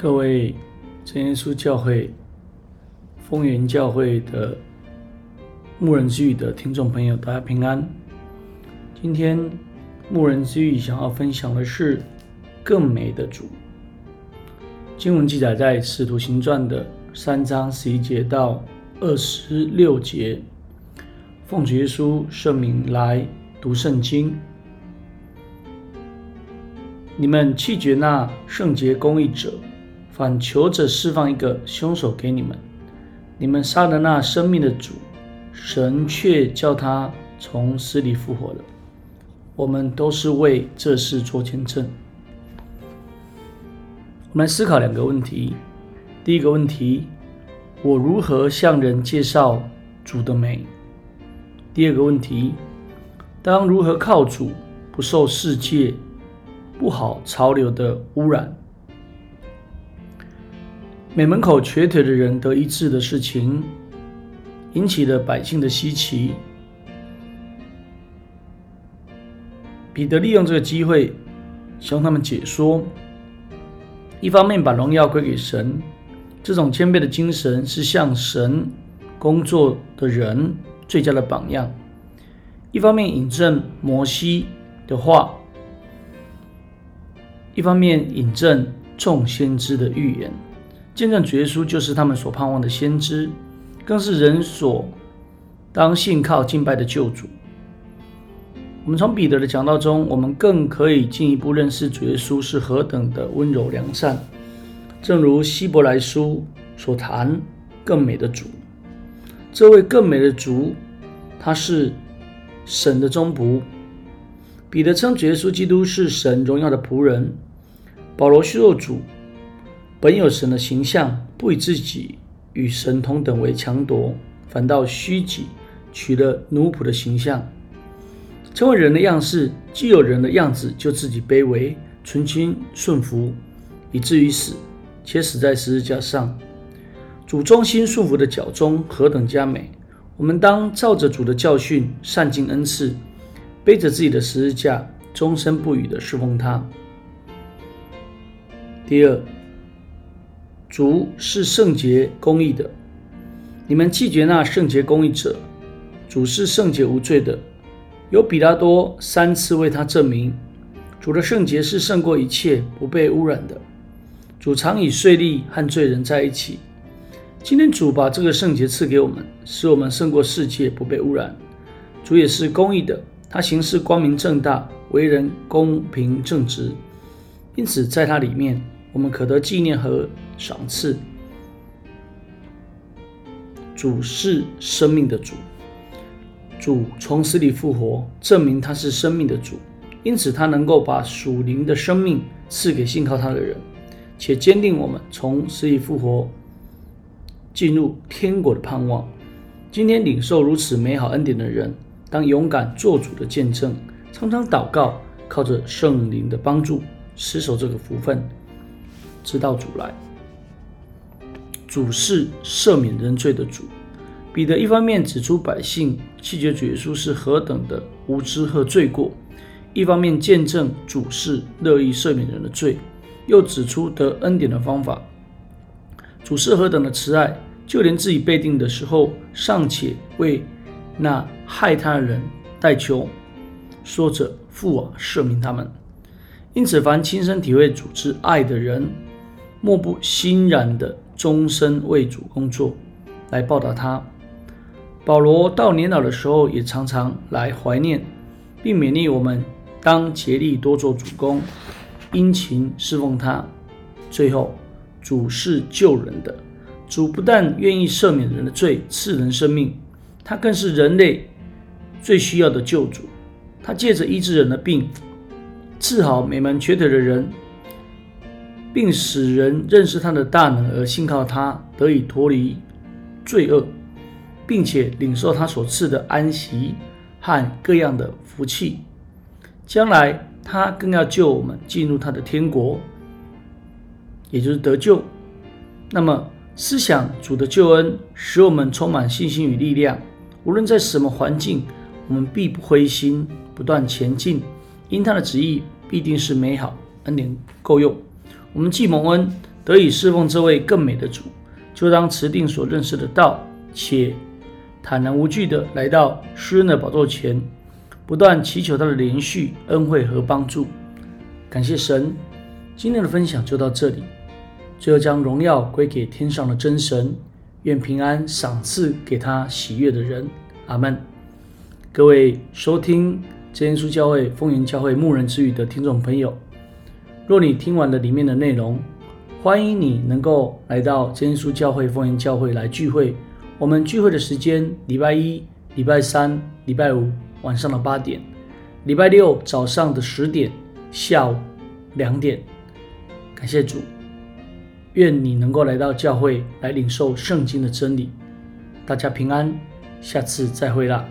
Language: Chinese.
各位真耶稣教会丰原教会的牧人之语的听众朋友，大家平安。今天牧人之语想要分享的是更美的主。经文记载在《使徒行传》的三章十一节到二十六节。奉主耶稣圣名来读圣经。你们弃绝那圣洁公义者。反求着释放一个凶手给你们，你们杀了那生命的主，神却叫他从死里复活了。我们都是为这事做见证。我们来思考两个问题：第一个问题，我如何向人介绍主的美？第二个问题，当如何靠主不受世界不好潮流的污染？每门口瘸腿的人得一治的事情，引起了百姓的稀奇。彼得利用这个机会向他们解说：一方面把荣耀归给神，这种谦卑的精神是向神工作的人最佳的榜样；一方面引证摩西的话，一方面引证众先知的预言。见证主耶稣就是他们所盼望的先知，更是人所当信靠敬拜的救主。我们从彼得的讲道中，我们更可以进一步认识主耶稣是何等的温柔良善。正如希伯来书所谈，更美的主，这位更美的主，他是神的忠仆。彼得称主耶稣基督是神荣耀的仆人。保罗叙述主。本有神的形象，不以自己与神同等为强夺，反倒虚己，取了奴仆的形象，成为人的样式。既有人的样子，就自己卑微，存心顺服，以至于死，且死在十字架上。主忠心顺服的脚踪何等佳美！我们当照着主的教训，善尽恩赐，背着自己的十字架，终身不渝的侍奉他。第二。主是圣洁公义的，你们拒绝那圣洁公义者。主是圣洁无罪的，有比拉多三次为他证明，主的圣洁是胜过一切，不被污染的。主常以税吏和罪人在一起。今天主把这个圣洁赐给我们，使我们胜过世界，不被污染。主也是公义的，他行事光明正大，为人公平正直，因此在他里面。我们可得纪念和赏赐。主是生命的主，主从死里复活，证明他是生命的主，因此他能够把属灵的生命赐给信靠他的人，且坚定我们从死里复活，进入天国的盼望。今天领受如此美好恩典的人，当勇敢做主的见证，常常祷告，靠着圣灵的帮助，施守这个福分。直到主来，主是赦免人罪的主。彼得一方面指出百姓弃绝主耶稣是何等的无知和罪过，一方面见证主是乐意赦免人的罪，又指出得恩典的方法。主是何等的慈爱，就连自己被定的时候，尚且为那害他的人代求，说着父啊，赦免他们。因此，凡亲身体会主之爱的人，莫不欣然的终身为主工作，来报答他。保罗到年老的时候，也常常来怀念，并勉励我们当竭力多做主工，殷勤侍奉他。最后，主是救人的，主不但愿意赦免人的罪，赐人生命，他更是人类最需要的救主。他借着医治人的病，治好美门瘸腿的人。并使人认识他的大能，而信靠他，得以脱离罪恶，并且领受他所赐的安息和各样的福气。将来他更要救我们进入他的天国，也就是得救。那么，思想主的救恩，使我们充满信心与力量。无论在什么环境，我们必不灰心，不断前进，因他的旨意必定是美好，恩典够用。我们既蒙恩得以侍奉这位更美的主，就当持定所认识的道，且坦然无惧地来到施恩的宝座前，不断祈求他的连续、恩惠和帮助。感谢神，今天的分享就到这里。最后将荣耀归给天上的真神，愿平安赏赐给他喜悦的人。阿门。各位收听真耶稣教会丰原教会牧人之语的听众朋友，若你听完了里面的内容，欢迎你能够来到真耶稣教会丰原教会来聚会。我们聚会的时间：礼拜一、礼拜三、礼拜五晚上的八点，礼拜六早上的十点，下午两点。感谢主。愿你能够来到教会来领受圣经的真理。大家平安，下次再会啦。